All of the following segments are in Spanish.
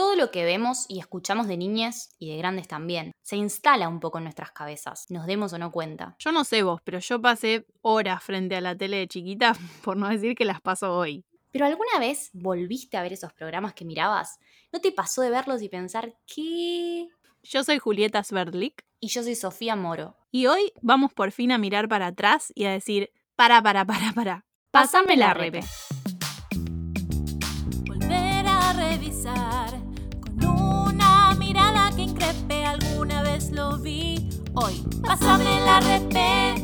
Todo lo que vemos y escuchamos de niñas y de grandes también se instala un poco en nuestras cabezas, nos demos o no cuenta. Yo no sé vos, pero yo pasé horas frente a la tele de chiquita, por no decir que las paso hoy. ¿Pero alguna vez volviste a ver esos programas que mirabas? ¿No te pasó de verlos y pensar qué? Yo soy Julieta Sverdlik. Y yo soy Sofía Moro. Y hoy vamos por fin a mirar para atrás y a decir, para, para, para, para. Pásame la repe. Volver a revisar Lo vi. Hoy, pásame la repe.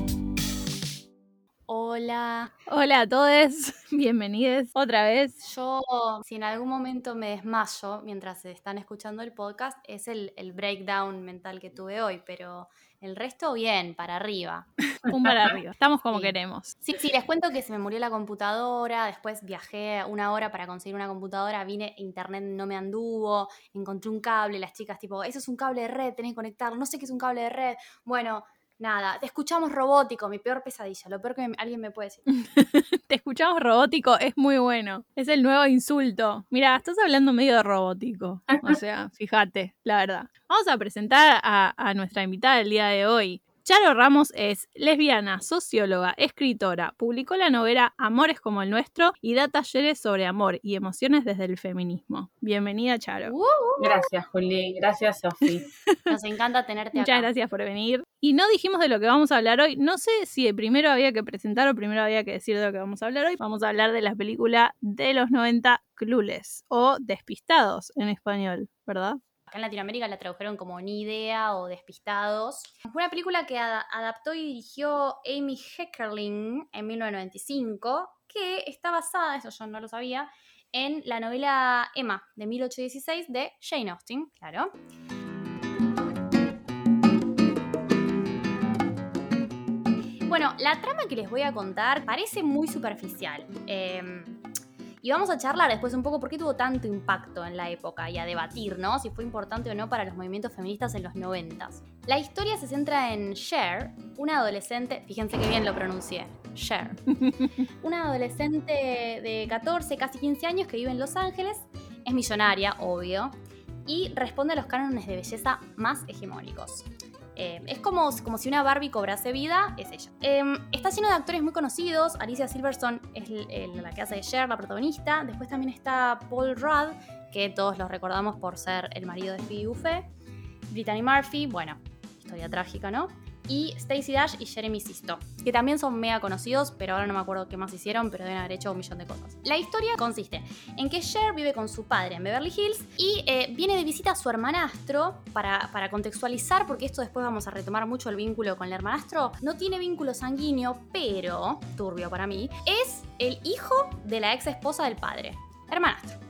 Hola. Hola a todos, bienvenidos otra vez. Yo, si en algún momento me desmayo mientras están escuchando el podcast, es el, el breakdown mental que tuve hoy, pero el resto bien, para arriba. Un para arriba, estamos como Sí. queremos. Sí, sí, les cuento que se me murió la computadora, después viajé una hora para conseguir una computadora, vine, internet no me anduvo, encontré un cable, las chicas tipo, eso es un cable de red, tenés que conectarlo, no sé qué es un cable de red. Bueno, nada, te escuchamos robótico, mi peor pesadilla, lo peor que me- alguien me puede decir. Te escuchamos robótico, es muy bueno. Es el nuevo insulto. Mira, estás hablando medio de robótico. O sea, fíjate, la verdad. Vamos a presentar a, a nuestra invitada del día de hoy. Charo Ramos es lesbiana, socióloga, escritora, publicó la novela Amores como el nuestro y da talleres sobre amor y emociones desde el feminismo. Bienvenida, Charo. Uh, Gracias, Juli. Gracias, Sofi. nos encanta tenerte acá. Muchas gracias por venir. Y no dijimos de lo que vamos a hablar hoy. No sé si primero había que presentar o primero había que decir de lo que vamos a hablar hoy. Vamos a hablar de la película de los 90 Clueless o Despistados en español, ¿verdad? Acá en Latinoamérica la tradujeron como Ni idea o Despistados. Fue una película que ada- adaptó y dirigió Amy Heckerling en 1995, que está basada, eso yo no lo sabía, en la novela Emma de 1816 de Jane Austen, claro. Bueno, la trama que les voy a contar parece muy superficial. eh, y vamos a charlar después un poco por qué tuvo tanto impacto en la época y a debatir, ¿no? Si fue importante o no para los movimientos feministas en los 90. La historia se centra en Cher, una adolescente, fíjense que bien lo pronuncié, Cher, una adolescente de 14, casi 15 años que vive en Los Ángeles, es millonaria, obvio, y responde a los cánones de belleza más hegemónicos. Eh, es como, como si una Barbie cobrase vida, es ella. Eh, está lleno de actores muy conocidos. Alicia Silverstone es la que hace de Cher, la protagonista. Después también está Paul Rudd, que todos los recordamos por ser el marido de Phoebe Buffet. Brittany Murphy, bueno, historia trágica, ¿no? Y Stacey Dash y Jeremy Sisto, que también son mega conocidos, pero ahora no me acuerdo qué más hicieron, pero deben haber hecho un millón de cosas. La historia consiste en que Cher vive con su padre en Beverly Hills y eh, viene de visita a su hermanastro para, para contextualizar, porque esto después vamos a retomar mucho el vínculo con el hermanastro. No tiene vínculo sanguíneo, pero, turbio para mí, es el hijo de la ex esposa del padre, hermanastro.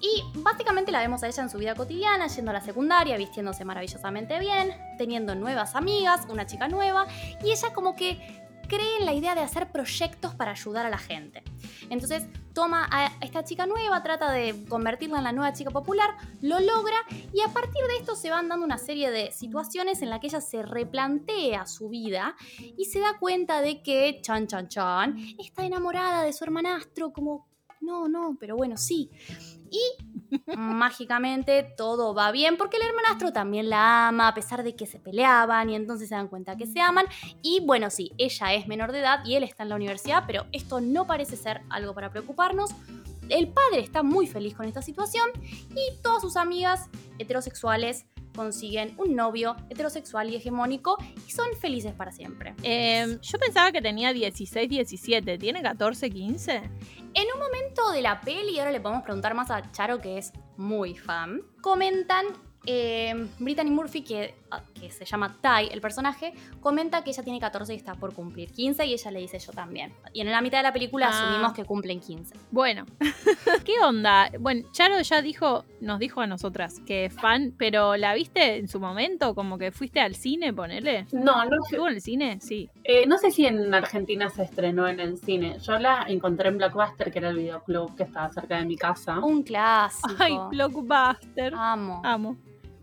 Y básicamente la vemos a ella en su vida cotidiana, yendo a la secundaria, vistiéndose maravillosamente bien, teniendo nuevas amigas, una chica nueva, y ella como que cree en la idea de hacer proyectos para ayudar a la gente. Entonces toma a esta chica nueva, trata de convertirla en la nueva chica popular, lo logra y a partir de esto se van dando una serie de situaciones en las que ella se replantea su vida y se da cuenta de que, chan, chan, chan, está enamorada de su hermanastro, como, no, no, pero bueno, sí. Y mágicamente todo va bien porque el hermanastro también la ama a pesar de que se peleaban y entonces se dan cuenta que se aman. Y bueno, sí, ella es menor de edad y él está en la universidad, pero esto no parece ser algo para preocuparnos. El padre está muy feliz con esta situación y todas sus amigas heterosexuales consiguen un novio heterosexual y hegemónico y son felices para siempre. Eh, yo pensaba que tenía 16, 17. ¿Tiene 14, 15? En un momento de la peli, ahora le podemos preguntar más a Charo, que es muy fan, comentan, eh, Brittany Murphy, que, ah, que se llama Ty, el personaje, comenta que ella tiene 14 y está por cumplir 15 y ella le dice yo también. Y en la mitad de la película Ah. asumimos que cumplen 15. Bueno, ¿qué onda? Bueno, Charo ya dijo, nos dijo a nosotras que es fan, pero ¿la viste en su momento? Como que fuiste al cine, ponele. No, no, sé- ¿Estuvo en el cine? Sí. eh, no sé si en Argentina se estrenó en el cine. Yo la encontré en Blockbuster, que era el videoclub que estaba cerca de mi casa, Un clásico. Ay, Blockbuster. Amo. Amo.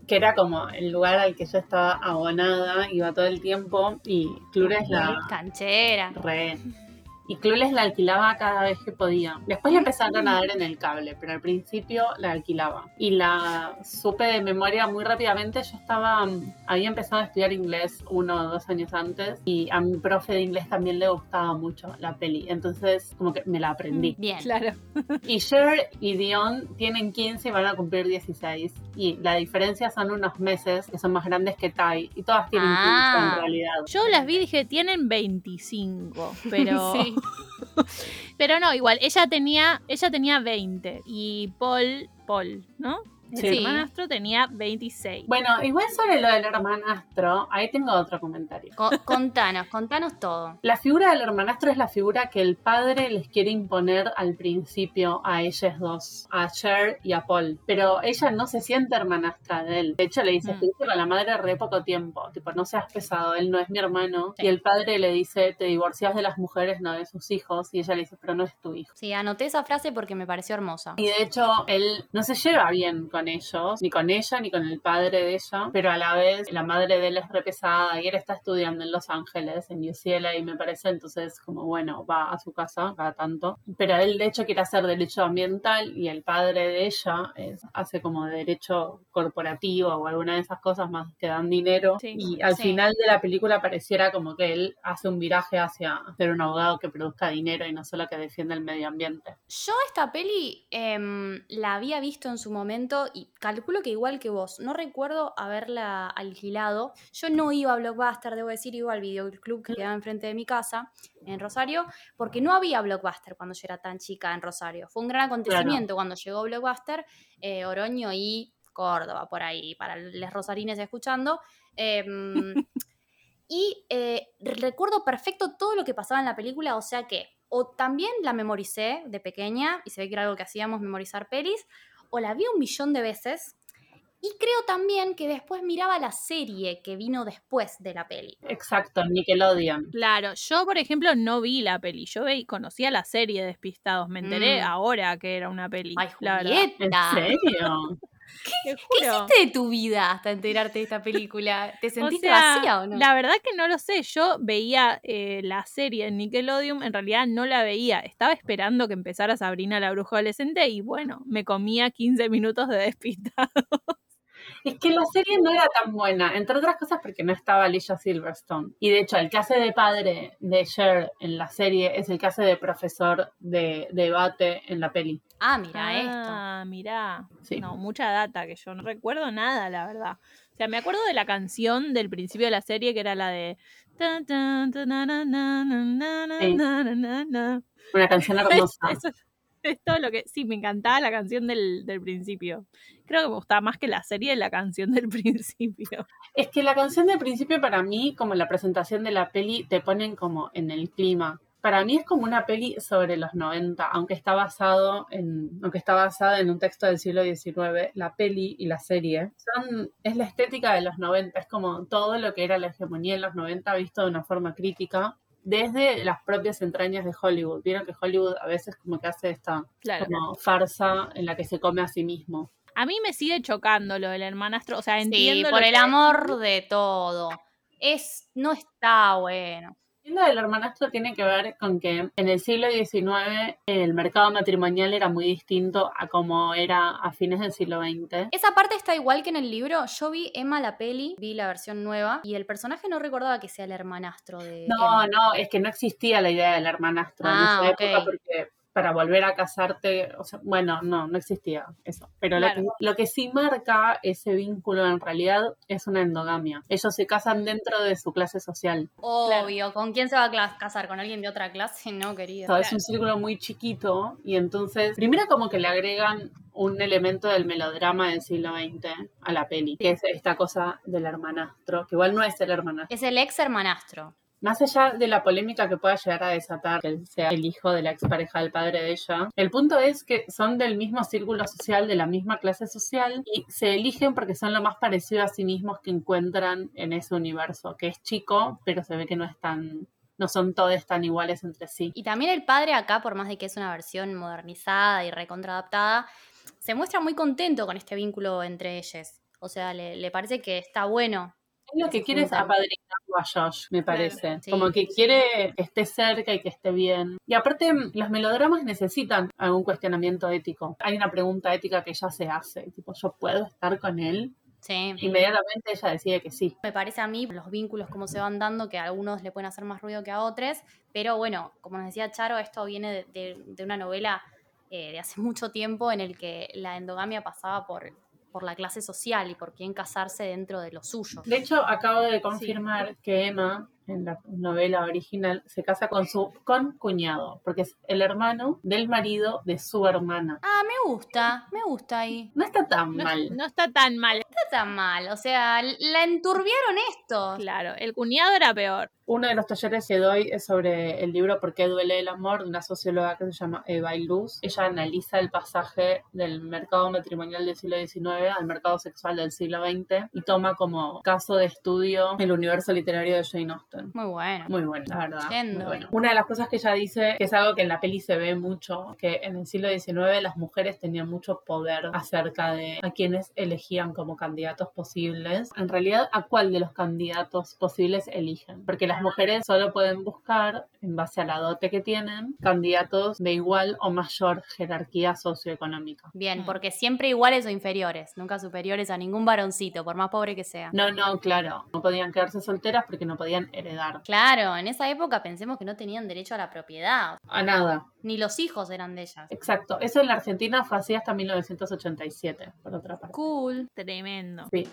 Que era como el lugar al que yo estaba abonada, iba todo el tiempo y Clures la Canchera. re. Y Clueless la alquilaba cada vez que podía. Después la empezaron a dar en el cable, pero al principio la alquilaba. Y la supe de memoria muy rápidamente. Yo estaba, había empezado a estudiar inglés uno o dos años antes y a mi profe de inglés también le gustaba mucho la peli. Entonces como que me la aprendí. Bien. Claro. Y Cher y Dion tienen 15 y van a cumplir 16. Y la diferencia son unos meses que son más grandes que Tai. Y todas tienen 15 Ah. en realidad. Yo las vi y dije, tienen 25, pero... Sí. Pero no, igual, ella tenía, ella tenía 20 y Paul, Paul, ¿no? El Sí. hermanastro tenía 26. Bueno, igual sobre lo del hermanastro, ahí tengo otro comentario. Co- contanos, contanos todo. La figura del hermanastro es la figura que el padre les quiere imponer al principio a ellas dos, a Cher y a Paul. Pero ella no se siente hermanastra de él. De hecho, le dice, Mm. estuviste con la madre re poco tiempo. Tipo, no seas pesado, él no es mi hermano. Sí. Y el padre le dice, te divorcias de las mujeres, no de sus hijos. Y ella le dice, pero no es tu hijo. Sí, anoté esa frase porque me pareció hermosa. Y de hecho, él no se lleva bien con ellos, ni con ella, ni con el padre de ella, pero a la vez la madre de él es re pesada y él está estudiando en Los Ángeles, en UCLA, y me parece entonces como, bueno, va a su casa cada tanto. Pero él de hecho quiere hacer derecho ambiental y el padre de ella es- hace como derecho corporativo o alguna de esas cosas más que dan dinero. Sí. Y al Sí. final de la película pareciera como que él hace un viraje hacia ser un abogado que produzca dinero y no solo que defienda el medio ambiente. Yo esta peli em, la había visto en su momento y calculo que igual que vos, no recuerdo haberla alquilado. Yo no iba a Blockbuster, debo decir, iba al videoclub que quedaba enfrente de mi casa, en Rosario, porque no había Blockbuster cuando yo era tan chica en Rosario. Fue un gran acontecimiento cuando llegó Blockbuster, eh, Oroño y Córdoba, por ahí, para los rosarines escuchando. Em, y eh, recuerdo perfecto todo lo que pasaba en la película, o sea que o también la memoricé de pequeña, y se ve que era algo que hacíamos, memorizar pelis, o la vi un millón de veces. Y creo también que después miraba la serie que vino después de la peli. Exacto, Nickelodeon. Claro, yo por ejemplo no vi la peli, yo ve- conocía la serie de Despistados, me enteré Mm. ahora que era una peli. Ay, la verdad. ¿En Julieta. serio? ¿Qué hiciste de tu vida hasta enterarte de esta película? ¿Te O sentiste sea, vacía o no? La verdad que no lo sé. Yo veía eh, la serie en Nickelodeon, en realidad no la veía. Estaba esperando que empezara Sabrina la bruja adolescente y bueno, me comía 15 minutos de despistado. Es que la serie no era tan buena, entre otras cosas porque no estaba Alicia Silverstone. Y de hecho, el que hace de padre de Cher en la serie es el que hace de profesor de debate en la peli. Ah, mira esto. Ah, mirá. Sí. No, mucha data que yo no recuerdo nada, la verdad. O sea, me acuerdo de la canción del principio de la serie que era la de. tan, tan, tan, na, na, na, na, na, Sí. na, na, na, na. Una canción hermosa. Eso es todo lo que. Sí, me encantaba la canción del, del principio. Creo que me gustaba más que la serie de la canción del principio. Es que la canción del principio para mí, como la presentación de la peli, te ponen como en el clima. Para mí es como una peli sobre los 90, aunque está basado en, aunque está basada en un texto del siglo XIX, la peli y la serie son, es la estética de los 90, es como todo lo que era la hegemonía en los 90 visto de una forma crítica desde las propias entrañas de Hollywood. Vieron que Hollywood a veces como que hace esta Claro. como farsa en la que se come a sí mismo. A mí me sigue chocando lo del hermanastro. O sea, Sí, entiendo. por lo el que- amor de todo. Es, no está bueno. Lo del hermanastro tiene que ver con que en el siglo XIX el mercado matrimonial era muy distinto a como era a fines del siglo XX. Esa parte está igual que en el libro. Yo vi Emma la peli, vi la versión nueva, y el personaje no recordaba que sea el hermanastro de. No, Emma. no, es que no existía la idea del hermanastro Ah, en esa ok. época porque para volver a casarte, o sea, bueno, no, no existía eso. Pero lo, Claro. que, lo que sí marca ese vínculo en realidad es una endogamia. Ellos se casan dentro de su clase social. Obvio, ¿con quién se va a casar? ¿Con alguien de otra clase? No, O querido. sea, es un círculo muy chiquito y entonces, primero como que le agregan un elemento del melodrama del siglo XX a la peli, que es esta cosa del hermanastro, que igual no es el hermanastro. Es el ex hermanastro. Más allá de la polémica que pueda llegar a desatar que él sea el hijo de la expareja del padre de ella, el punto es que son del mismo círculo social, de la misma clase social y se eligen porque son lo más parecido a sí mismos que encuentran en ese universo, que es chico, pero se ve que no es tan, no son todos tan iguales entre sí. Y también el padre acá, por más de que es una versión modernizada y recontraadaptada, se muestra muy contento con este vínculo entre ellos. O sea, le, parece que está bueno lo que quiere es apadrinarlo a Josh, me parece. Sí. Como que quiere que esté cerca y que esté bien. Y aparte, los melodramas necesitan algún cuestionamiento ético. Hay una pregunta ética que ella se hace, tipo, ¿yo puedo estar con él? Sí. Inmediatamente ella decide que sí. Me parece a mí los vínculos cómo se van dando, que a algunos le pueden hacer más ruido que a otros, pero bueno, como nos decía Charo, esto viene de, de- de una novela eh, de hace mucho tiempo en el que la endogamia pasaba por, por la clase social y por quién casarse dentro de lo suyo. De hecho, acabo de confirmar que Emma, en la novela original, se casa con su con cuñado, porque es el hermano del marido de su hermana. Ah, me gusta, me gusta ahí. No está tan No, mal. no está tan mal. No está tan mal, o sea, la enturbiaron esto. Claro, el cuñado era peor. Uno de los talleres que doy es sobre el libro ¿Por qué duele el amor? de una socióloga que se llama Eva Iluz. Ella analiza el pasaje del mercado matrimonial del siglo XIX al mercado sexual del siglo XX y toma como caso de estudio el universo literario de Jane Austen. Muy bueno. Muy bueno, la verdad. Muy bueno. Una de las cosas que ella dice, que es algo que en la peli se ve mucho, que en el siglo XIX las mujeres tenían mucho poder acerca de a quienes elegían como candidatos posibles. En realidad, ¿a cuál de los candidatos posibles eligen? Porque las mujeres solo pueden buscar, en base a la dote que tienen, candidatos de igual o mayor jerarquía socioeconómica. Bien, Mm. porque siempre iguales o inferiores, nunca superiores a ningún varoncito, por más pobre que sea. No, no, claro. No podían quedarse solteras porque no podían heredar. Claro, en esa época pensemos que no tenían derecho a la propiedad, A nada. ni los hijos eran de ellas. Exacto. Eso en la Argentina fue así hasta 1987, por otra parte. Cool. Tremendo. Sí.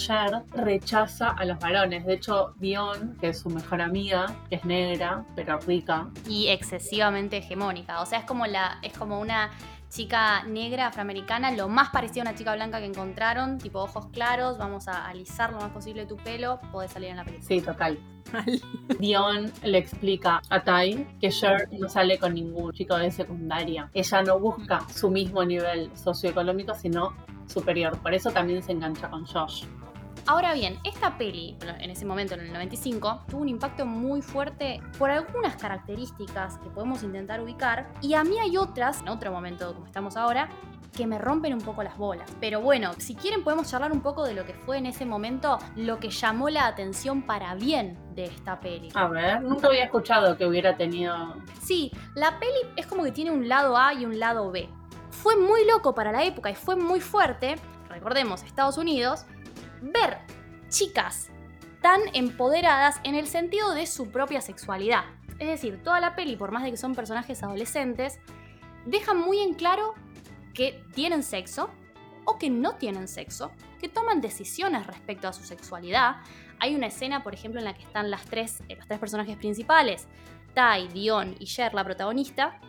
Cher rechaza a los varones. De hecho, Dion, que es su mejor amiga, que es negra, pero rica, Y excesivamente hegemónica. O sea, es como la, es como una chica negra afroamericana, lo más parecido a una chica blanca que encontraron, tipo ojos claros, vamos a alisar lo más posible tu pelo, podés salir en la película. sí, total. Dion le explica a Ty que Cher no sale con ningún chico de secundaria. Ella no busca su mismo nivel socioeconómico, sino superior. Por eso también se engancha con Josh. Ahora bien, esta peli, en ese momento, en el 95, tuvo un impacto muy fuerte por algunas características que podemos intentar ubicar, y a mí hay otras, en otro momento como estamos ahora, que me rompen un poco las bolas. Pero bueno, si quieren podemos charlar un poco de lo que fue en ese momento lo que llamó la atención para bien de esta peli. A ver, nunca había escuchado que hubiera tenido Sí, la peli es como que tiene un lado A y un lado B. Fue muy loco para la época y fue muy fuerte, recordemos, Estados Unidos, ver chicas tan empoderadas en el sentido de su propia sexualidad. Es decir, toda la peli, por más de que son personajes adolescentes, dejan muy en claro que tienen sexo o que no tienen sexo, que toman decisiones respecto a su sexualidad. Hay una escena, por ejemplo, en la que están las tres, eh, los tres personajes principales, Tai, Dion y Cher, la protagonista,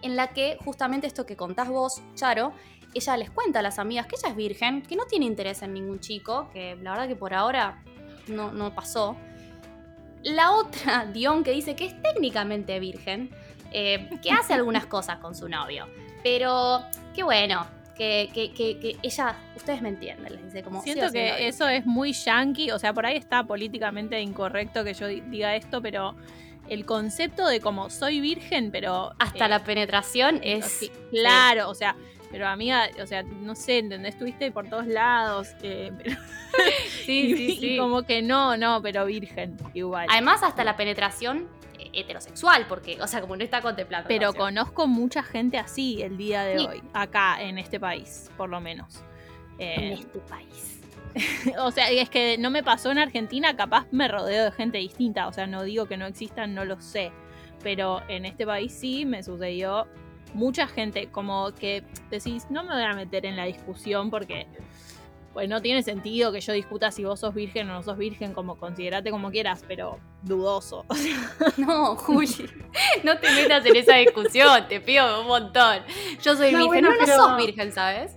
en la que justamente esto que contás vos, Charo, ella les cuenta a las amigas que ella es virgen, que no tiene interés en ningún chico, que la verdad que por ahora no, no pasó. La otra, Dion, que dice que es técnicamente virgen, eh, que hace algunas cosas con su novio, pero que bueno, que, que- que- que ella, ustedes me entienden, les dice como... Siento "Sigo siendo que virgen". eso es muy yankee, o sea, por ahí está políticamente incorrecto que yo di- diga esto, pero el concepto de como soy virgen, pero... Hasta eh, la penetración es... sí, claro, o sea, pero amiga, o sea, no sé, ¿entendés? Estuviste por todos lados, eh, pero- Sí, y, sí, sí. y como que no, no, pero virgen, igual. Además, hasta la penetración eh, heterosexual, porque, o sea, como no está contemplando. Pero conozco mucha gente así el día de Sí. hoy, acá en este país, por lo menos. en Eh, este país. o sea, es que no me pasó en Argentina, capaz me rodeo de gente distinta, o sea, no digo que no existan, no lo sé, pero en este país sí me sucedió mucha gente como que decís, no me voy a meter en la discusión porque pues no tiene sentido que yo discuta si vos sos virgen o no sos virgen, como considerate como quieras, pero dudoso. No, Juli, no te metas en esa discusión, te pido un montón. Yo soy No, virgen. bueno, no, no pero- sos virgen, ¿sabes?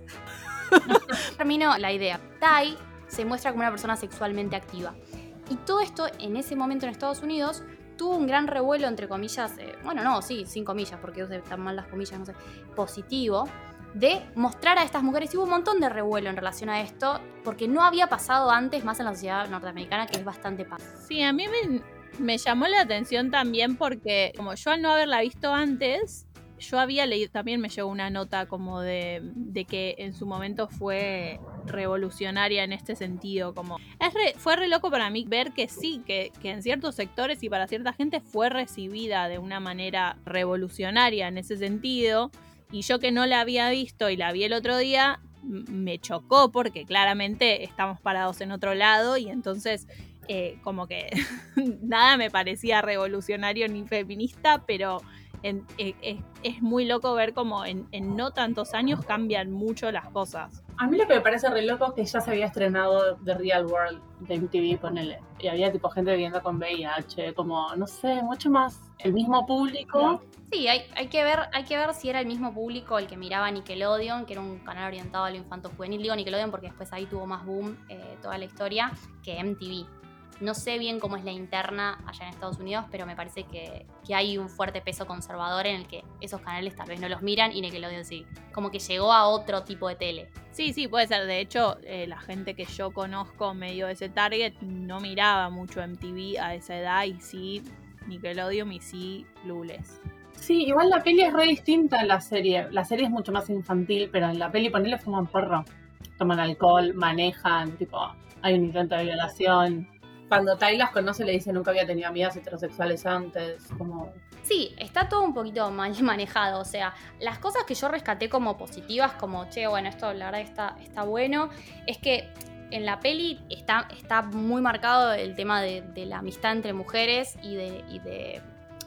Termino la idea. Tai se muestra como una persona sexualmente activa. Y todo esto en ese momento en Estados Unidos tuvo un gran revuelo, entre comillas, eh, bueno, no, sí, sin comillas, porque están mal las comillas, no sé, positivo, de mostrar a estas mujeres. Hubo un montón de revuelo en relación a esto, porque no había pasado antes más en la sociedad norteamericana, que es bastante pa- Sí, a mí me llamó la atención también porque como yo al no haberla visto antes, yo había leído, también me llegó una nota como de, de que en su momento fue revolucionaria en este sentido. Como fue re loco para mí ver que sí, que, que en ciertos sectores y para cierta gente fue recibida de una manera revolucionaria en ese sentido. Y yo que no la había visto y la vi el otro día, me chocó porque claramente estamos parados en otro lado y entonces eh, como que nada me parecía revolucionario ni feminista, pero en- eh, es, es muy loco ver como en, en no tantos años cambian mucho las cosas. A mí lo que me parece re loco es que ya se había estrenado The Real World de MTV, ponele. Y había tipo gente viviendo con VIH, como, no sé, mucho más el mismo público. Sí, hay, hay, que ver, hay que ver si era el mismo público el que miraba Nickelodeon, que era un canal orientado a lo infanto juvenil. Digo Nickelodeon porque después ahí tuvo más boom eh, toda la historia que MTV. No sé bien cómo es la interna allá en Estados Unidos, pero me parece que, que hay un fuerte peso conservador en el que esos canales tal vez no los miran y Nickelodeon sí. Como que llegó a otro tipo de tele. Sí, sí, puede ser. De hecho, eh, la gente que yo conozco medio de ese target no miraba mucho MTV a esa edad y sí Nickelodeon y sí Clueless. Sí, igual la peli es re distinta a la serie. La serie es mucho más infantil, pero en la peli ponele fuman porro. Toman alcohol, manejan, tipo, hay un intento de violación. Cuando Ty las conoce le dice nunca había tenido amigas heterosexuales antes, como... Sí, está todo un poquito mal manejado. O sea, las cosas que yo rescaté como positivas, como, che, bueno, esto la verdad está, está bueno, es que en la peli está, está muy marcado el tema de, de la amistad entre mujeres y de, y de,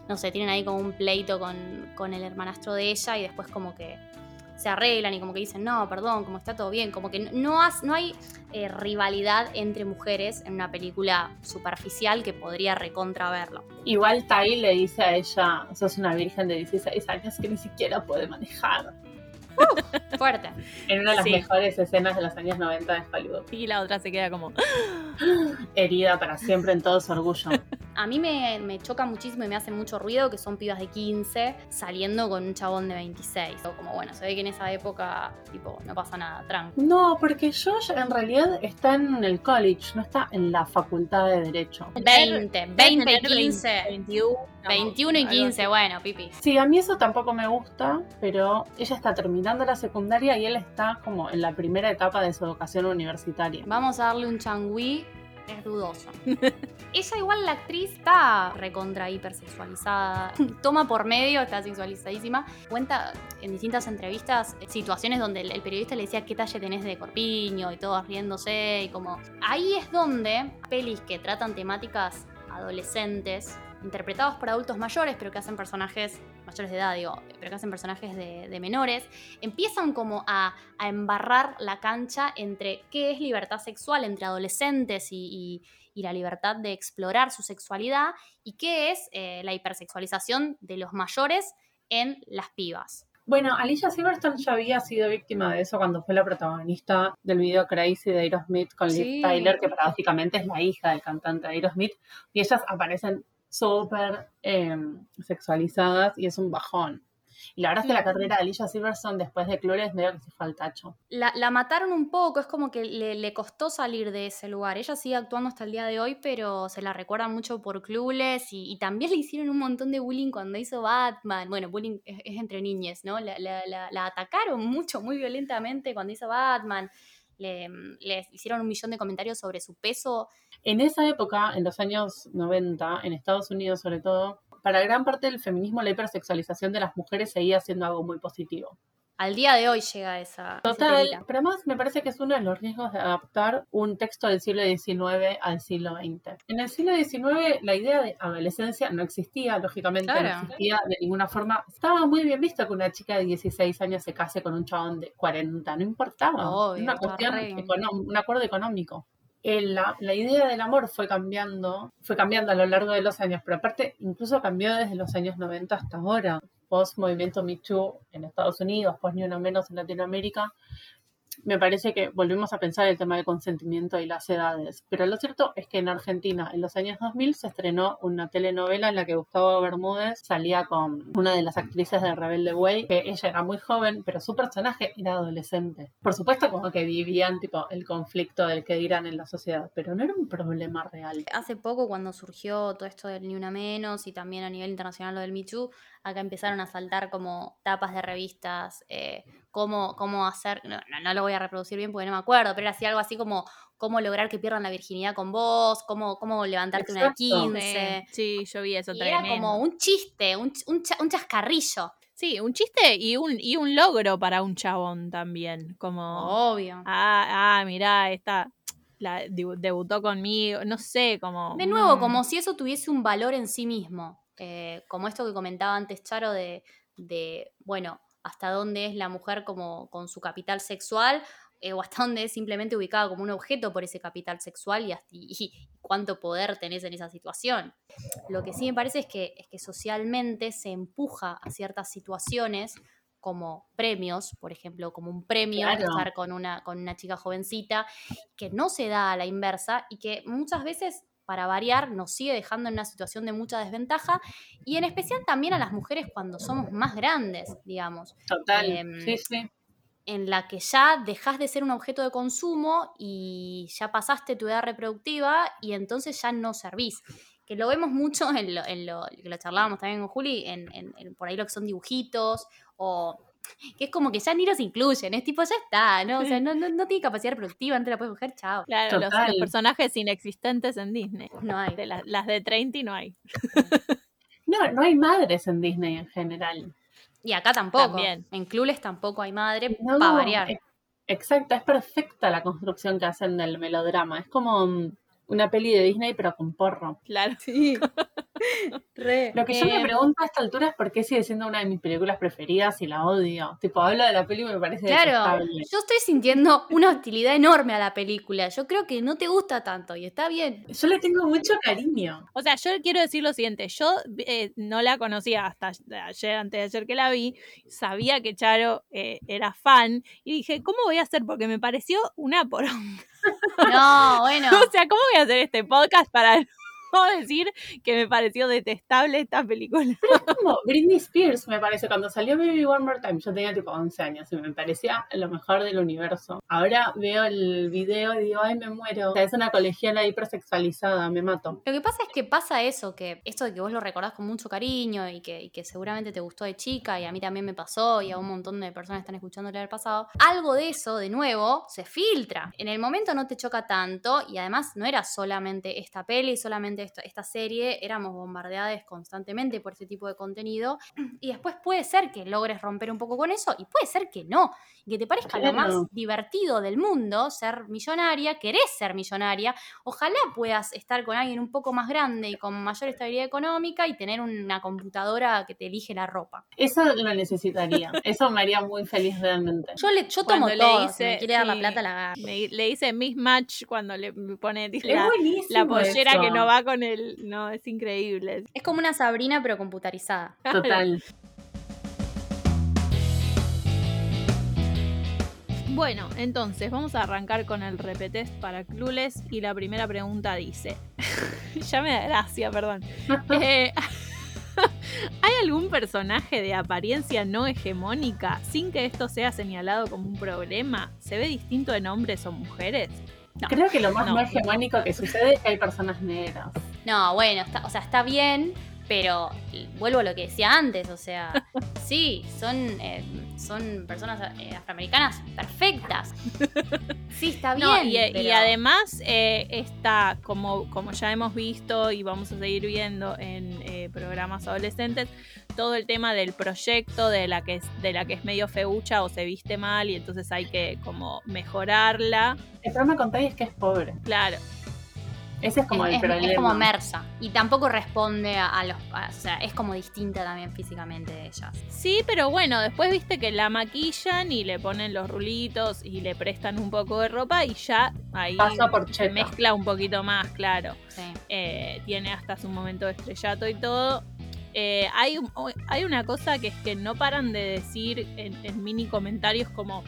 no sé, tienen ahí como un pleito con, con el hermanastro de ella y después como que se arreglan y como que dicen, no, perdón, como está todo bien, como que no, has- no hay eh, rivalidad entre mujeres en una película superficial que podría recontra verlo. Igual Ty le dice a ella, sos una virgen de 16 años que ni siquiera puede manejar. Fuerte. En una de las Sí. mejores escenas de los años 90 de Hollywood. Y la otra se queda como, Herida para siempre en todo su orgullo. A mí me, me choca muchísimo y me hace mucho ruido que son pibas de 15 saliendo con un chabón de 26. O como, bueno, se ve que en esa época, tipo, no pasa nada, tranqui. No, porque Josh en realidad está en el college, no está en la facultad de Derecho. 20, 20 y tener 15. 21. 21 y algo 15, así. bueno, pipi. Sí, a mí eso tampoco me gusta, pero ella está terminando la secundaria y él está como en la primera etapa de su educación universitaria. Vamos a darle un changüí, es dudoso. Ella igual la actriz está recontra hipersexualizada, toma por medio, está sexualizadísima. Cuenta en distintas entrevistas eh, situaciones donde el, el periodista le decía qué talle tenés de corpiño y todos riéndose y como... Ahí es donde pelis que tratan temáticas adolescentes, interpretados por adultos mayores, pero que hacen personajes mayores de edad, digo, pero que hacen personajes de, de menores, empiezan como a, a embarrar la cancha entre qué es libertad sexual entre adolescentes y, y- y la libertad de explorar su sexualidad y qué es eh, la hipersexualización de los mayores en las pibas. Bueno, Alicia Silverstone ya había sido víctima de eso cuando fue la protagonista del video Crazy de Aerosmith con Sí. Tyler, que paradójicamente es la hija del cantante de Aerosmith, y ellas aparecen súper eh, sexualizadas y es un bajón. Y la verdad es que la carrera de Alicia Silverstone después de Clueless medio que se fue al tacho. La, la mataron un poco, es como que le, le costó salir de ese lugar. Ella sigue actuando hasta el día de hoy, pero se la recuerda mucho por Clueless y, y también le hicieron un montón de bullying cuando hizo Batman. Bueno, bullying es, es entre niñas, ¿no? La, la- la- la atacaron mucho, muy violentamente cuando hizo Batman. Le, les hicieron un millón de comentarios sobre su peso. En esa época, en los años 90, en Estados Unidos sobre todo, para gran parte del feminismo la hipersexualización de las mujeres seguía siendo algo muy positivo. Al día de hoy llega esa. Total, pero además me parece que es uno de los riesgos de adaptar un texto del siglo XIX al siglo XX. En el siglo XIX la idea de adolescencia no existía, lógicamente Claro. no existía de ninguna forma. Estaba muy bien visto que una chica de 16 años se case con un chabón de 40, no importaba. Obvio, una cuestión, econom- un acuerdo económico. El- la, la idea del amor fue cambiando, fue cambiando a lo largo de los años, pero aparte incluso cambió desde los años 90 hasta ahora post movimiento Me Too en Estados Unidos, post ni uno menos en Latinoamérica, me parece que volvemos a pensar el tema del consentimiento y las edades. Pero lo cierto es que en Argentina, en los años 2000, se estrenó una telenovela en la que Gustavo Bermúdez salía con una de las actrices de Rebelde Way, que ella era muy joven, pero su personaje era adolescente. Por supuesto, como que vivían tipo el conflicto del que dirán en la sociedad, pero no era un problema real. Hace poco, cuando surgió todo esto del Ni Una Menos y también a nivel internacional lo del Me Too, acá empezaron a saltar como tapas de revistas, eh, cómo, cómo hacer, no, no, no lo voy a reproducir bien porque no me acuerdo, pero era así algo así como cómo lograr que pierdan la virginidad con vos, cómo, cómo levantarte una de Exacto. 15. Sí, yo vi eso Y era como un chiste, un, un cha- un chascarrillo, Sí, un chiste y un, y un logro para un chabón también. Como, obvio. ah, ah, mirá, esta la, debu- debutó conmigo, no sé, como... De nuevo, mm, como si eso tuviese un valor en sí mismo. Eh, como esto que comentaba antes Charo de, de, bueno, hasta dónde es la mujer como con su capital sexual eh, o hasta dónde es simplemente ubicada como un objeto por ese capital sexual y, hasta- y- y cuánto poder tenés en esa situación. Lo que sí me parece es que, es que socialmente se empuja a ciertas situaciones como premios, por ejemplo, como un premio Claro. estar con una, con una chica jovencita, que no se da a la inversa y que muchas veces, para variar, nos sigue dejando en una situación de mucha desventaja y en especial también a las mujeres cuando somos más grandes, digamos, Total. Em, sí, sí. en la que ya dejas de ser un objeto de consumo y ya pasaste tu edad reproductiva y entonces ya no servís. Que lo vemos mucho en lo, en lo que lo charlábamos también con Juli, en, en- en por ahí lo que son dibujitos o que es como que ya ni los incluyen, es tipo, ya está, ¿no? O sea, no, no, no tiene capacidad reproductiva, no te la puedes coger, chao. Claro, los, Total. los personajes inexistentes en Disney. No hay. De la- las de 30 no hay. No, no hay madres en Disney en general. Y acá tampoco. También. En Clueless tampoco hay madre, No, para variar. es- Exacto, es perfecta la construcción que hacen del melodrama. Es como mm, una peli de Disney, pero con porro. Claro. Sí. Re. Lo que yo me Eh, pregunto a esta altura es por qué sigue siendo una de mis películas preferidas y la odio. Tipo, hablo de la peli y me parece Claro, yo estoy sintiendo una hostilidad enorme a la película. Yo creo que no te gusta tanto y está bien. Yo le tengo mucho cariño. O sea, yo quiero decir lo siguiente, yo eh, no la conocía hasta ayer, antes de ayer que la vi, sabía que Charo eh, era fan y dije, ¿cómo voy a hacer? Porque me pareció una poronga. No, bueno. O sea, ¿cómo voy a hacer este podcast para decir que me pareció detestable esta película? Como Britney Spears me parece, cuando salió Baby One More Time, yo tenía tipo 11 años y me parecía lo mejor del universo. Ahora veo el video y digo, ay, me muero. O sea, es una colegiala hipersexualizada, me mato. Lo que pasa es que pasa eso, que esto de que vos lo recordás con mucho cariño y que, y que seguramente te gustó de chica y a mí también me pasó y a un montón de personas que están escuchando el pasado, algo de eso, de nuevo, se filtra. En el momento no te choca tanto y además no era solamente esta peli, solamente esto- esta serie, éramos bombardeadas constantemente por este tipo de contenido y después puede ser que logres romper un poco con eso y puede ser que no, y que te parezca lo más divertido del mundo ser millonaria, querés ser millonaria, ojalá puedas estar con alguien un poco más grande y con mayor estabilidad económica y tener una computadora que te elige la ropa. Eso lo necesitaría. Eso me haría muy feliz realmente. Yo, le, yo tomo Cuando le todo, si hice- me quiere dar la plata la agarro. Le hice mismatch cuando le pone Es la, buenísimo la pollera eso. que no va con el... No, es increíble. Es como una Sabrina pero computarizada. Total. Bueno, entonces vamos a arrancar con el repetest para Clueless y la primera pregunta dice, ya me da gracia, perdón. Eh, ¿Hay algún personaje de apariencia no hegemónica sin que esto sea señalado como un problema? ¿Se ve distinto en hombres o mujeres? No. Creo que lo más No. no hegemónico que sucede es que hay personas negras. No, bueno, está, o sea, está bien, pero vuelvo a lo que decía antes, o sea, sí, son, eh, son personas eh, afroamericanas perfectas. Sí, está bien. No, y, y pero- además eh, está, como, como ya hemos visto y vamos a seguir viendo en eh, programas adolescentes, todo el tema del proyecto de la que es, de la que es medio feucha o se viste mal y entonces hay que como mejorarla. El problema con Tay es que es pobre. Claro, Ese es como es, el es- problema. es como Mersa. Y tampoco responde a, a los. a- o sea, es como distinta también físicamente de ellas. sí, pero bueno, después viste que la maquillan y le ponen los rulitos y le prestan un poco de ropa y ya ahí Pasa por se mezcla un poquito más, claro. Sí. eh, tiene hasta su momento de estrellato y todo. Eh, hay, hay una cosa que es que no paran de decir en, en mini comentarios como,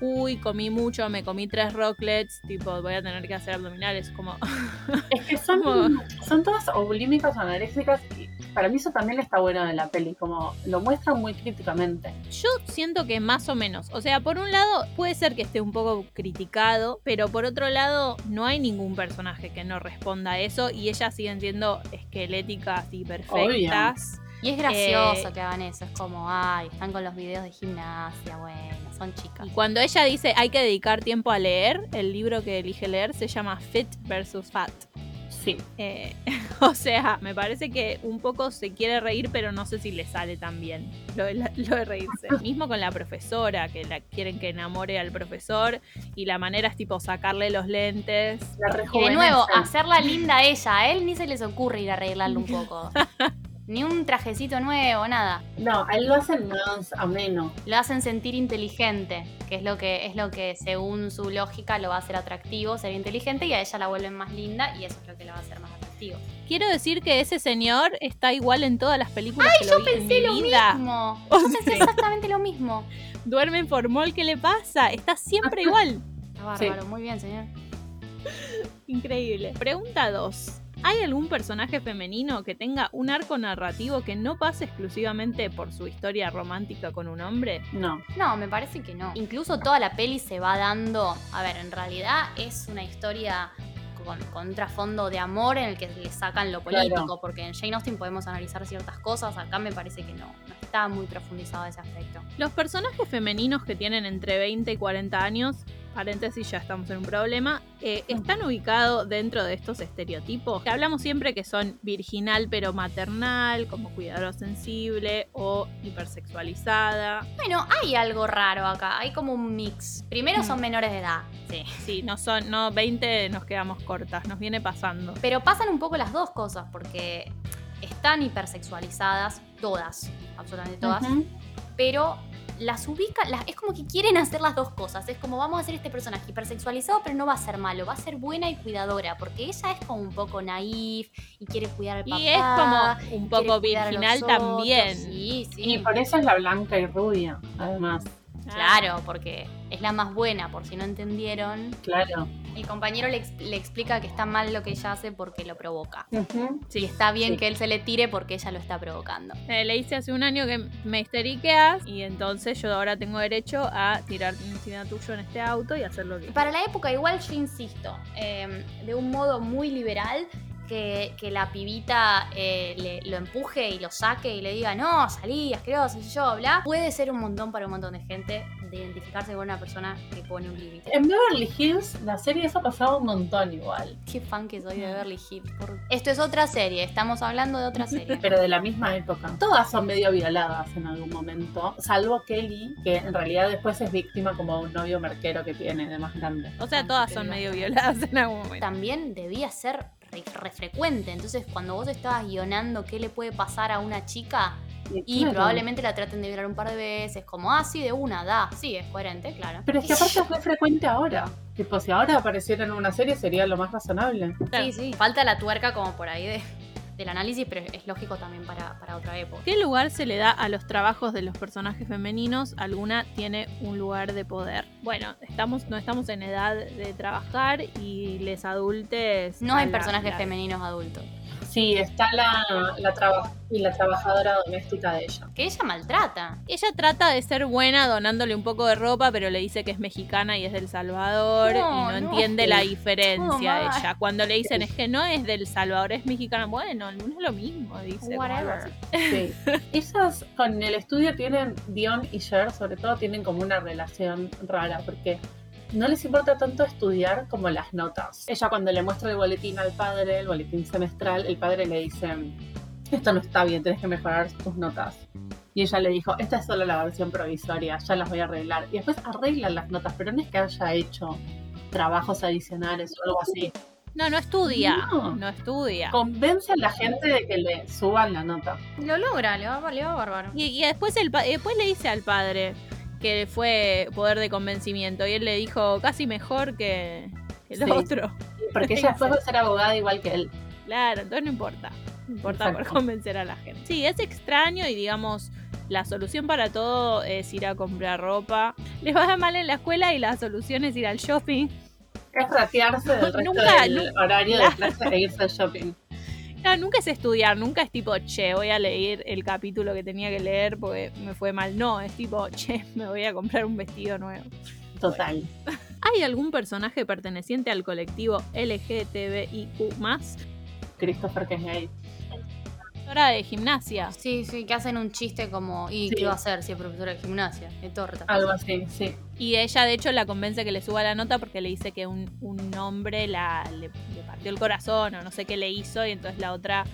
uy, comí mucho, me comí tres rocklets, tipo, voy a tener que hacer abdominales, como, Es que son, Como- son todas bulímicas o anoréxicas y para mí eso también está bueno de la peli, como lo muestran muy críticamente. yo siento que más o menos, o sea, por un lado puede ser que esté un poco criticado, pero por otro lado no hay ningún personaje que no responda a eso y ellas siguen siendo esqueléticas y perfectas. Y es gracioso Eh, que hagan eso. Es como, ay, están con los videos de gimnasia, bueno, son chicas. Y cuando ella dice hay que dedicar tiempo a leer, el libro que elige leer se llama Fit versus Fat. Sí. Eh, o sea, me parece que un poco se quiere reír, pero no sé si le sale tan bien lo de, la- lo de reírse. Mismo con la profesora, que la quieren que enamore al profesor y la manera es tipo sacarle los lentes. La Y de nuevo, hacerla linda a ella. A él ni se les ocurre ir a arreglarle un poco. ni un trajecito nuevo, nada. No, a él lo hacen más ameno. Lo hacen sentir inteligente, que es lo que es lo que según su lógica lo va a hacer atractivo, ser inteligente y a ella la vuelven más linda y eso es lo que la va a hacer más atractivo. Quiero decir que ese señor está igual en todas las películas que Yo lo vi en pensé mi lo vida. mismo. Yo pensé exactamente lo mismo. Duerme en formol, ¿qué le pasa? Está siempre igual. Está bárbaro, muy bien, señor. Increíble. Pregunta 2. ¿Hay algún personaje femenino que tenga un arco narrativo que no pase exclusivamente por su historia romántica con un hombre? No. No, me parece que no. Incluso toda la peli se va dando. A ver, en realidad es una historia con, con un trasfondo de amor en el que le sacan lo político. Claro. Porque en Jane Austen podemos analizar ciertas cosas. Acá me parece que no. No está muy profundizado ese aspecto. Los personajes femeninos que tienen entre 20 y 40 años, paréntesis, ya estamos en un problema, eh, están ubicados dentro de estos estereotipos. Que hablamos siempre que son virginal pero maternal, como cuidadora sensible o hipersexualizada. Bueno, hay algo raro acá. Hay como un mix. Primero son Mm. menores de edad. Sí. Sí, no son, no, 20 nos quedamos cortas, nos viene pasando. Pero pasan un poco las dos cosas porque están hipersexualizadas, todas, absolutamente todas. Pero las ubica, las, es como que quieren hacer las dos cosas. Es como vamos a hacer este personaje hipersexualizado, pero no va a ser malo, va a ser buena y cuidadora, porque ella es como un poco naif y quiere cuidar al papá. Y es como un poco virginal también. Sí, sí. Y por eso es la blanca y rubia, además. Claro, porque es la más buena, por si no entendieron. Claro. El compañero le, ex- le explica que está mal lo que ella hace porque lo provoca. Ujú. Y está bien Sí. que él se le tire porque ella lo está provocando. Eh, le hice hace un año que me histeriqueas y entonces yo ahora tengo derecho a tirar encima tuyo en este auto y hacer lo que Para la época, igual yo insisto, eh, de un modo muy liberal, que, que la pibita eh, le- lo empuje y lo saque y le diga, no, salí, asqueroso, sé yo, bla, puede ser un montón para un montón de gente de identificarse con una persona que pone un límite. En Beverly Hills, la serie esa pasaba un montón igual. Qué fan que soy de Beverly Hills. por- Esto es otra serie, estamos hablando de otra serie. Pero de la misma época. Todas son medio violadas en algún momento, salvo Kelly, que en realidad después es víctima como un novio merquero que tiene de más grande. O sea, todas son medio violadas en algún momento. También debía ser re, re frecuente, entonces cuando vos estabas guionando qué le puede pasar a una chica, Y Claro. probablemente la traten de violar un par de veces, como, ah, sí, de una, da, sí, es coherente, claro. Pero es que aparte es muy frecuente ahora. Tipo, si ahora apareciera en una serie sería lo más razonable. Sí, sí, falta la tuerca como por ahí de, del análisis, pero es lógico también para, para otra época. ¿Qué lugar se le da a los trabajos de los personajes femeninos? Alguna tiene un lugar de poder. Bueno, estamos, no estamos en edad de trabajar y les adultes. No hay la- personajes la- femeninos adultos. Sí, está la, la, traba- y la trabajadora doméstica de ella. Que ella maltrata. Ella trata de ser buena donándole un poco de ropa, pero le dice que es mexicana y es del Salvador No, y no, no. entiende la diferencia ella. Cuando le dicen es que no es del Salvador, es mexicana, bueno, no es lo mismo, dice. Whatever. Sí. Ellas con el estudio tienen, Dion y Cher sobre todo, tienen como una relación rara porque no les importa tanto estudiar como las notas. Ella cuando le muestra el boletín al padre, el boletín semestral, el padre le dice, esto no está bien, tienes que mejorar tus notas. Y ella le dijo, esta es solo la versión provisoria, ya las voy a arreglar. Y después arreglan las notas, pero no es que haya hecho trabajos adicionales o algo así. No, no estudia. No. No, estudia. Convence a la gente de que le suban la nota. Lo logra, le va, le va bárbaro. Y, y después, el, después le dice al padre que fue poder de convencimiento y él le dijo casi mejor que el Sí. otro. Porque ella a ser abogada igual que él. Claro, entonces no importa. No importa por convencer a la gente. Sí, es extraño y digamos, la solución para todo es ir a comprar ropa. Les va mal en la escuela y la solución es ir al shopping. Es ratearse del resto Nunca, del nu- horario claro. de clase e irse al shopping. No, nunca es estudiar, nunca es tipo, che, voy a leer el capítulo que tenía que leer porque me fue mal. No, es tipo, che, me voy a comprar un vestido nuevo. Total. ¿Hay algún personaje perteneciente al colectivo LGTBIQ? Christopher que es gay. Profesora de gimnasia. Sí, sí, que hacen un chiste como, ¿y Sí. qué va a hacer si es profesora de gimnasia? De torta. Algo así, sí. Y ella, de hecho, la convence que le suba la nota porque le dice que un, un hombre la, le, le partió el corazón o no sé qué le hizo. Y entonces la otra,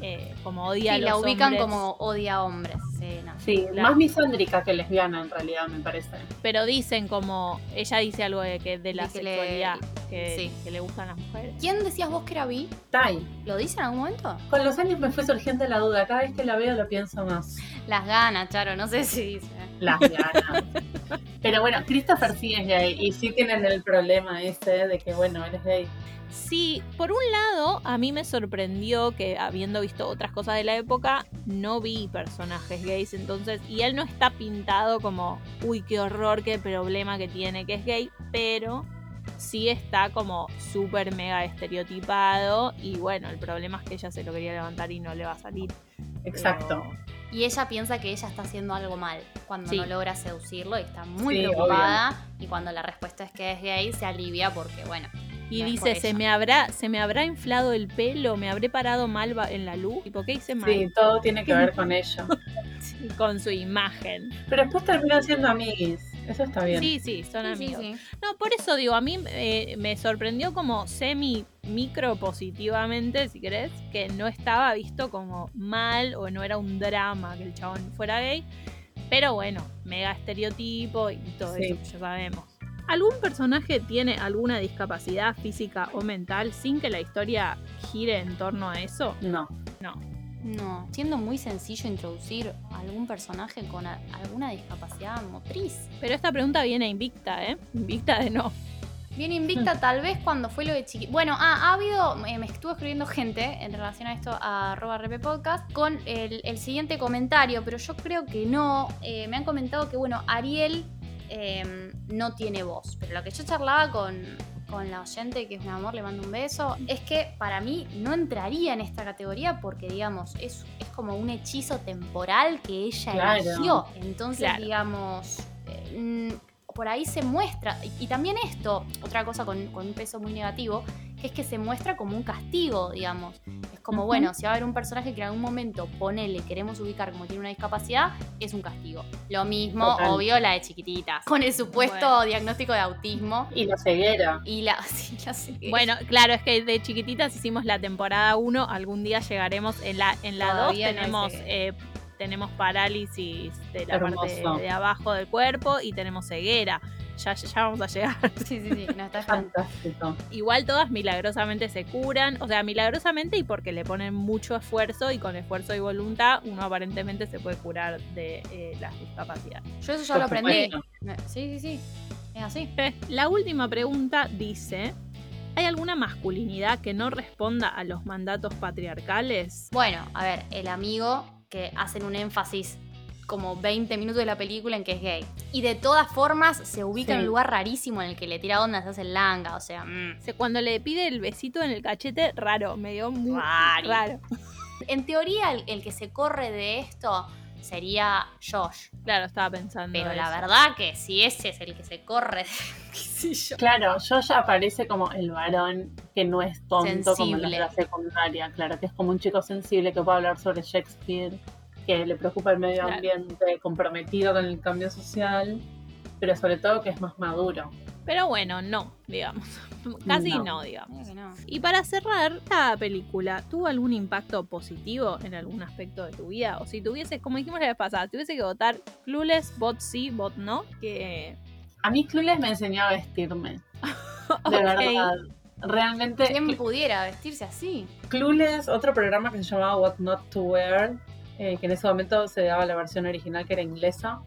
eh, como odia a Sí, los la ubican hombres, como odia a hombres. Sí, no. Sí, Claro. más misóndrica que lesbiana en realidad, me parece. Pero dicen como. Ella dice algo de, que, de la De que le- sexualidad, que, sí. que le gustan las mujeres. ¿Quién decías vos que era bi? Tai. ¿Lo dice en algún momento? Con los años me fue surgiendo la duda. Cada vez que la veo lo pienso más. Las ganas, Charo, no sé si dice. Las ganas. Pero bueno, Christopher sí es gay y sí tienen el problema ese de que, bueno, él es gay. Sí, por un lado, a mí me sorprendió que habiendo visto otras cosas de la época, no vi personajes gays, entonces, y él no está pintado como, uy, qué horror, qué problema que tiene que es gay, pero sí está como súper mega estereotipado y bueno, el problema es que ella se lo quería levantar y no le va a salir. Exacto. Pero- Y ella piensa que ella está haciendo algo mal cuando Sí. no logra seducirlo y está muy Sí, preocupada. Y cuando la respuesta es que es gay, se alivia porque, bueno, Y No dice, ¿se me, habrá, ¿se me habrá inflado el pelo? ¿Me habré parado mal en la luz? ¿Y por qué hice mal? Sí, todo tiene que ver con ello. Sí, Con su imagen. Pero después terminan siendo amiguis. Eso está bien. Sí, sí, son sí, amigos. sí, sí. No, por eso digo, a mí eh, me sorprendió como semi micro positivamente, si querés, que no estaba visto como mal o no era un drama que el chabón fuera gay. Pero bueno, mega estereotipo y todo Sí. eso ya sabemos. ¿Algún personaje tiene alguna discapacidad física o mental sin que la historia gire en torno a eso? No. No, siendo muy sencillo introducir algún personaje con a- alguna discapacidad motriz. Pero esta pregunta viene invicta, ¿eh? Invicta de no. Bien invicta tal vez cuando fue lo de chiqui. Bueno, ah, ha habido, eh, me estuvo escribiendo gente en relación a esto a arroba RP Podcast con el, el siguiente comentario, pero yo creo que no. Eh, me han comentado que, bueno, Ariel eh, no tiene voz, pero lo que yo charlaba con, con la oyente, que es un amor, le mando un beso, es que para mí no entraría en esta categoría porque, digamos, es, es como un hechizo temporal que ella Claro. eligió. Entonces, Claro. digamos, eh, por ahí se muestra, y, y también esto, otra cosa con, con un peso muy negativo, que es que se muestra como un castigo, digamos. Es como, bueno, si va a haber un personaje que en algún momento ponele, queremos ubicar como tiene una discapacidad, es un castigo. Lo mismo, Total. obvio, la de chiquititas, con el supuesto Bueno. diagnóstico de autismo. Y la ceguera. Y la, sí, sé. Bueno, claro, es que de chiquititas hicimos la temporada 1, algún día llegaremos en la en la 2 no tenemos parálisis de la parte de abajo del cuerpo y tenemos ceguera. Ya, ya, vamos a llegar. sí, sí, sí, no está. Fantástico. Igual todas milagrosamente se curan, o sea, milagrosamente y porque le ponen mucho esfuerzo y con esfuerzo y voluntad uno aparentemente se puede curar de eh, las discapacidades. Yo eso ya Por lo aprendí. supuesto. Sí, sí, sí. Es así. Eh, La última pregunta dice, ¿hay alguna masculinidad que no responda a los mandatos patriarcales? Bueno, a ver, el amigo que hacen un énfasis como 20 minutos de la película en que es gay. Y de todas formas se ubica en un lugar rarísimo en el que le tira ondas, se hace el langa, o sea, mm. O sea, cuando le pide el besito en el cachete, raro, me dio muy Rari. raro. En teoría el, el que se corre de esto sería Josh. Claro, estaba pensando. Pero la verdad que si ese es el que se corre, qué sé yo. Claro, Josh aparece como el varón que no es tonto como Sensible. la secundaria, claro, que es como un chico sensible que puede hablar sobre Shakespeare, que le preocupa el medio Claro. ambiente, comprometido con el cambio social, pero sobre todo que es más maduro. Pero bueno, no, digamos. Casi no, No. digamos. Creo que no. Y para cerrar, ¿la película tuvo algún impacto positivo en algún aspecto de tu vida? O si tuvieses, como dijimos la vez pasada, tuviese que votar Clueless, bot sí, bot no, que... A mí Clueless me enseñó a vestirme, de verdad. Realmente, ¿Quién pudiera vestirse así? Clueless, otro programa que se llamaba What Not to Wear, eh, que en ese momento se daba la versión original que era inglesa.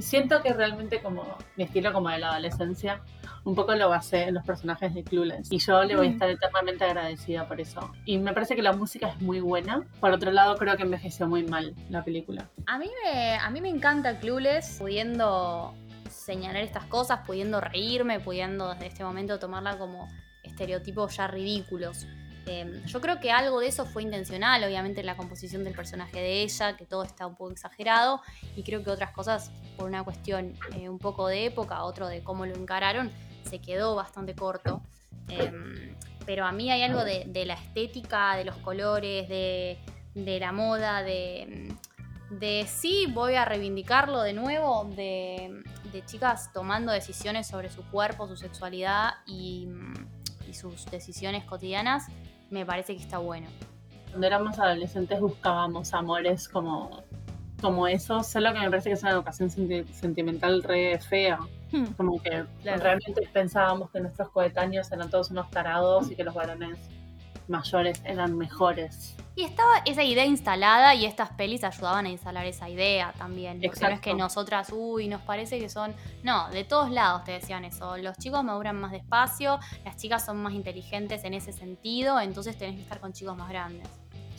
Siento que realmente como mi estilo como de la adolescencia, un poco lo basé en los personajes de Clueless. Y yo le voy a Mm. estar eternamente agradecida por eso. Y me parece que la música es muy buena. Por otro lado, creo que envejeció muy mal la película. A mí me, a mí me encanta Clueless, pudiendo señalar estas cosas, pudiendo reírme, pudiendo desde este momento tomarla como estereotipos ya ridículos. Eh, yo creo que algo de eso fue intencional, obviamente en la composición del personaje de ella, que todo está un poco exagerado, y creo que otras cosas, por una cuestión eh, un poco de época, otro de cómo lo encararon, se quedó bastante corto. Eh, pero a mí hay algo de, la estética, de los colores, de, la moda, de, de sí, voy a reivindicarlo de nuevo, de, de chicas tomando decisiones sobre su cuerpo, su sexualidad y, y sus decisiones cotidianas, me parece que está bueno. Cuando éramos adolescentes buscábamos amores como, como eso, solo que me parece que es una educación senti- sentimental re fea. Hmm. Como que Claro. realmente pensábamos que nuestros coetáneos eran todos unos tarados y que los varones mayores eran mejores. Y estaba esa idea instalada y estas pelis ayudaban a instalar esa idea también. Porque no es que nosotras, uy, nos parece que son. No, de todos lados te decían eso. Los chicos maduran más despacio, las chicas son más inteligentes en ese sentido, entonces tenés que estar con chicos más grandes.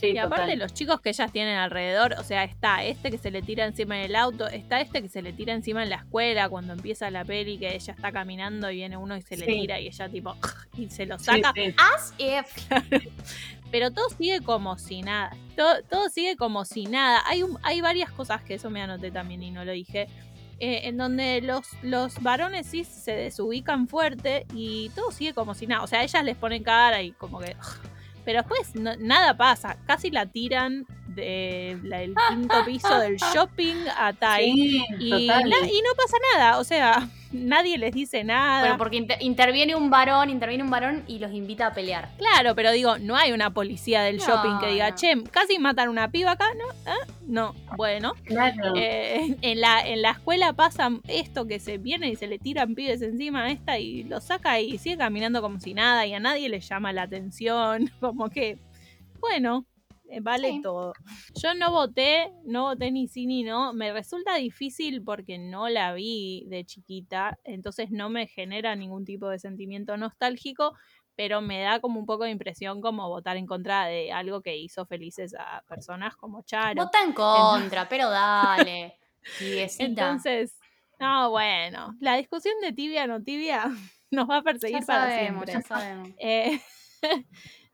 Sí, Y aparte total. los chicos que ellas tienen alrededor, o sea, está este que se le tira encima en el auto, está este que se le tira encima en la escuela cuando empieza la peli que ella está caminando y viene uno y se le Sí. tira y ella tipo y se lo saca, sí. As if. pero todo sigue como si nada. Todo, todo sigue como si nada. Hay un, hay varias cosas que eso me anoté también y no lo dije. eh, en donde los, los varones sí se desubican fuerte y todo sigue como si nada. O sea, ellas les ponen cara y como que. Pero después no- nada pasa. Casi la tiran del quinto piso del shopping a Tai. Sí, y no pasa nada. O sea, nadie les dice nada. Bueno, porque inter- interviene un varón, interviene un varón y los invita a pelear. Claro, pero digo, no hay una policía del No, shopping que diga, no. che, casi matan una piba acá, ¿no? ¿Ah? No, bueno. Claro. Eh, en, la, en la escuela pasa esto que se viene y se le tiran pibes encima a esta y lo saca y sigue caminando como si nada y a nadie le llama la atención. Como que, bueno, eh, vale Sí. todo. Yo no voté, no voté ni sí ni no. Me resulta difícil porque no la vi de chiquita, entonces no me genera ningún tipo de sentimiento nostálgico, pero me da como un poco de impresión como votar en contra de algo que hizo felices a personas como Charo. Vota en contra, pero dale. Entonces, no, bueno, la discusión de tibia no tibia nos va a perseguir ya para siempre. ya sabemos. Eh,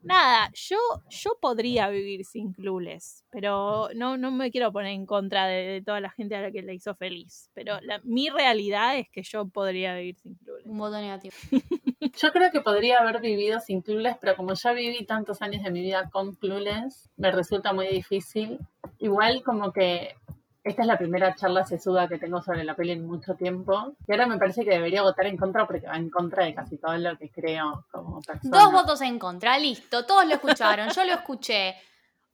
nada, yo, yo podría vivir sin Clueless, pero no, no me quiero poner en contra de, de toda la gente a la que le hizo feliz. Pero la- mi realidad es que yo podría vivir sin Clueless. Un voto negativo. Yo creo que podría haber vivido sin Clueless, pero como ya viví tantos años de mi vida con Clueless, me resulta muy difícil. Igual como que esta es la primera charla sesuda que tengo sobre la peli en mucho tiempo. Y ahora me parece que debería votar en contra porque va en contra de casi todo lo que creo como persona. Dos votos en contra, listo. Todos lo escucharon, yo lo escuché.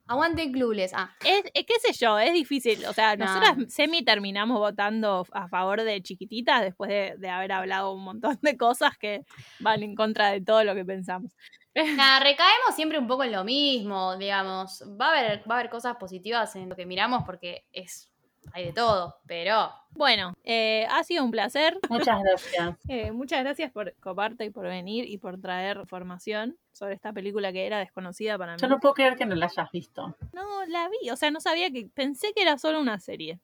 Aguante Clueless. Ah, Es, es- qué sé yo, es difícil. O sea, No. nosotras semi terminamos votando a favor de chiquititas después de, de haber hablado un montón de cosas que van en contra de todo lo que pensamos. nada, recaemos siempre un poco en lo mismo, digamos. Va a haber, va a haber cosas positivas en lo que miramos porque es hay de todo, pero Bueno, eh, ha sido un placer. Muchas gracias. Eh, muchas gracias por coparte y por venir y por traer información sobre esta película que era desconocida para mí. Yo no puedo creer que no la hayas visto. No, la vi, o sea, no sabía que pensé que era solo una serie.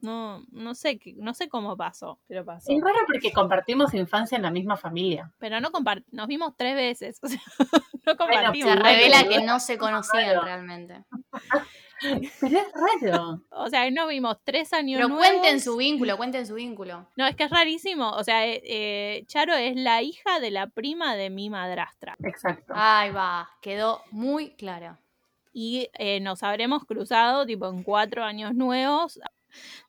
No, no sé, qué- no sé cómo pasó, pero pasó. Es raro porque compartimos infancia en la misma familia. Pero no nos vimos tres veces, o sea, no compartimos. se Igual, revela que no se conocían realmente. Pero es raro. O sea, nos vimos tres años Pero nuevos. cuenten su vínculo, cuenten su vínculo. No, es que es rarísimo. O sea, eh, eh, Charo es la hija de la prima de mi madrastra. Exacto. Ahí va, quedó muy claro. Y eh, nos habremos cruzado tipo en cuatro años nuevos.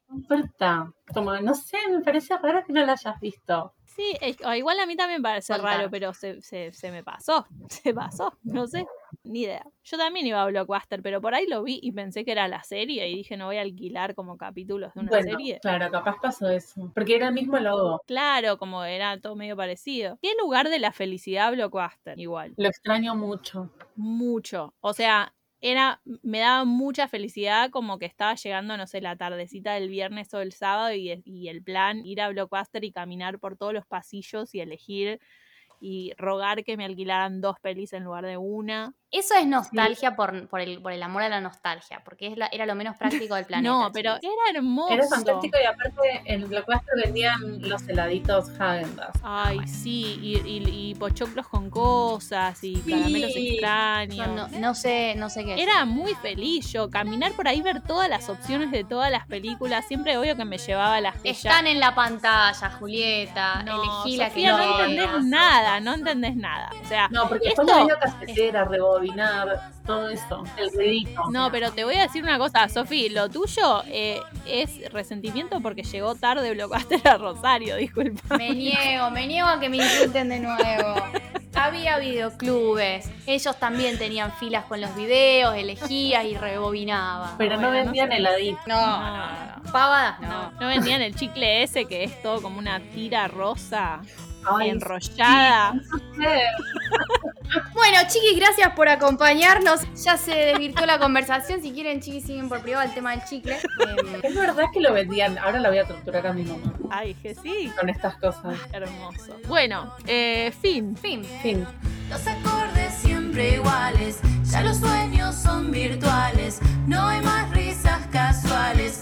No importa. Como, no sé, me parece raro que no la hayas visto. Sí, es- igual a mí también parece raro, pero se, se, se me pasó. Se pasó, no sé, ni idea. Yo también iba a Blockbuster, pero por ahí lo vi y pensé que era la serie y dije no voy a alquilar como capítulos de una Bueno, serie. claro, capaz pasó eso. Porque era el mismo logo. Claro, como era todo medio parecido. ¿Qué lugar de la felicidad Blockbuster? Igual. Lo extraño mucho. mucho. O sea, era, me daba mucha felicidad como que estaba llegando, no sé, la tardecita del viernes o el sábado y, y el plan ir a Blockbuster y caminar por todos los pasillos y elegir y rogar que me alquilaran dos pelis en lugar de una. Eso es nostalgia por, por, el, por el amor a la nostalgia, porque es la- era lo menos práctico del planeta. no, pero chicos. era hermoso. Era fantástico y aparte en Blockbuster vendían los heladitos Häagen-Dazs. Ay, sí, y, y- y pochoclos con cosas y caramelos Sí. extraños. No, no, no sé, no sé qué es. Era muy feliz yo, caminar por ahí, ver todas las opciones de todas las películas. Siempre obvio que me llevaba las que ya- Están en la pantalla, Julieta. No, Elegí la que Sofía, no quieras. entendés nada, no entendés nada. O sea, No, porque Esto- después la video casetera, rebote. Rebobinar, todo eso, el ruidito. No, pero te voy a decir una cosa, Sofi, lo tuyo eh, es resentimiento porque llegó tarde Blockbuster a Rosario, disculpa. Me niego, me niego a que me insulten de nuevo. Había videoclubes. Ellos también tenían filas con los videos, elegías y rebobinabas. Pero no Bueno, no vendían sé. heladito. No, no, no. Pavadas, No, no. no vendían el chicle ese que es todo como una tira rosa Ay, enrollada. Bueno, chiquis, gracias por acompañarnos. Ya se desvirtuó la conversación. Si quieren, chiquis, siguen por privado el tema del chicle. Es verdad que lo vendían. Ahora la voy a torturar a mi mamá Ay, que sí, con estas cosas. hermoso. Bueno, eh, fin. fin. Fin. Los acordes siempre iguales, ya los sueños son virtuales, no hay más risas casuales,